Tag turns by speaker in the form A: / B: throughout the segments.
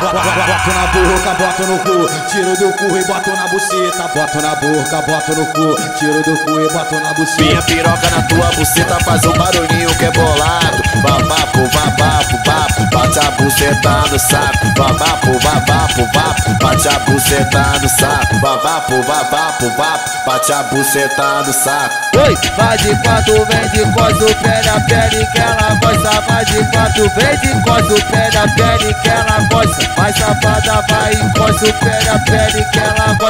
A: Boto na boca, boto no cu, tiro do cu e boto na buceta. Boto na boca, boto no cu, tiro do cu e boto na buceta.
B: Minha piroca na tua buceta faz um barulhinho que é bolado. Babapo, babapo, bapo, bate a buceta no saco. Babapo, babapo, bapo, bate a buceta no saco. Babapo, babapo, bapo, bate a buceta no saco.
C: Oi, vai de quatro, vem de costa, o pé da pele que ela gosta. Vai de quatro, vem de costa, o pé da pele que ela gosta. Vai safada, vai encosta pé da pele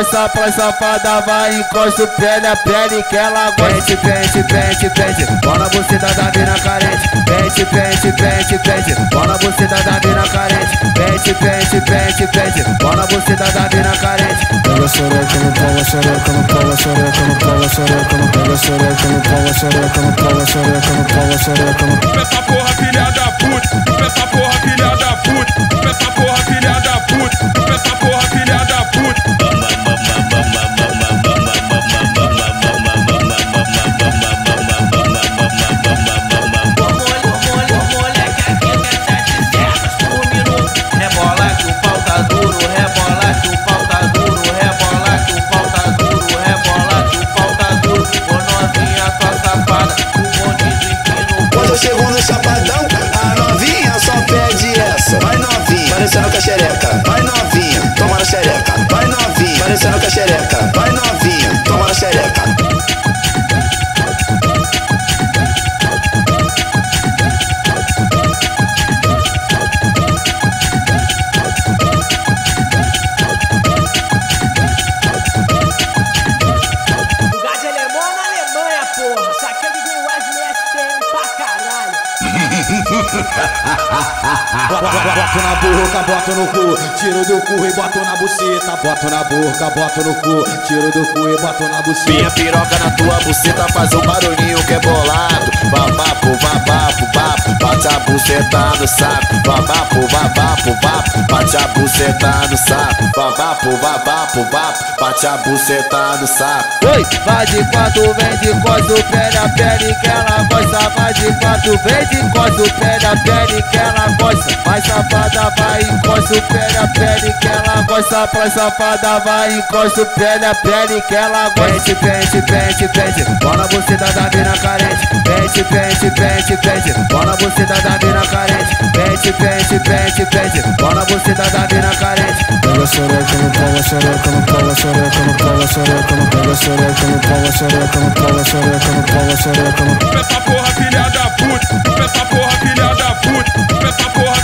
C: gosta. Pra safada, vai encosta o pé da pele que ela gosta. Pente, pente, pente, pente, bola você tá da mina carente. Pente, pente, pente, pente, bola você tá da mina carente. Pente, pente, pente, pente, bola você tá da mina carente.
D: Pega xereca no pau, xereca no pau, xereca no pau, xereca no pega xereca no pau, xereca no pau, xereca no pau, xereca no
E: Essa porra filha da puta, essa porra filha da puta,
A: Boto na boca, boto no cu, tiro do cu e boto na buceta. Boto na boca, boto no cu, tiro do cu e boto na buceta.
B: Minha piroca na tua buceta faz um barulhinho que é bolado. Babapo, babapo, bapo, bate a buceta no saco. Babapo, babapo, bapo, bate a buceta no saco. Babapo, babapo, bapo, bate a buceta no saco.
C: Oi, vai de quatro, vem de costa, o pé da pele que ela gosta. Vai de quatro, vem de costa, o pé da pele que ela gosta. Vai safada, vai pé da pele que ela gosta. Pra safada, vai encosta o pé da pele que ela gosta. Pente, pente, pente, pente, bola você tá da mina carente. Pente, pente, pente, pente, bola você tá da mina carente. Pente, pente, pente, pente, bola você tá da mina carente.
D: Pega xereca no pau, xereca no pau, xereca no pau, xereca no pega xereca no pau, xereca no pau, xereca no pau, xereca no
E: Essa porra filha da puta, essa porra filha da puta, essa porra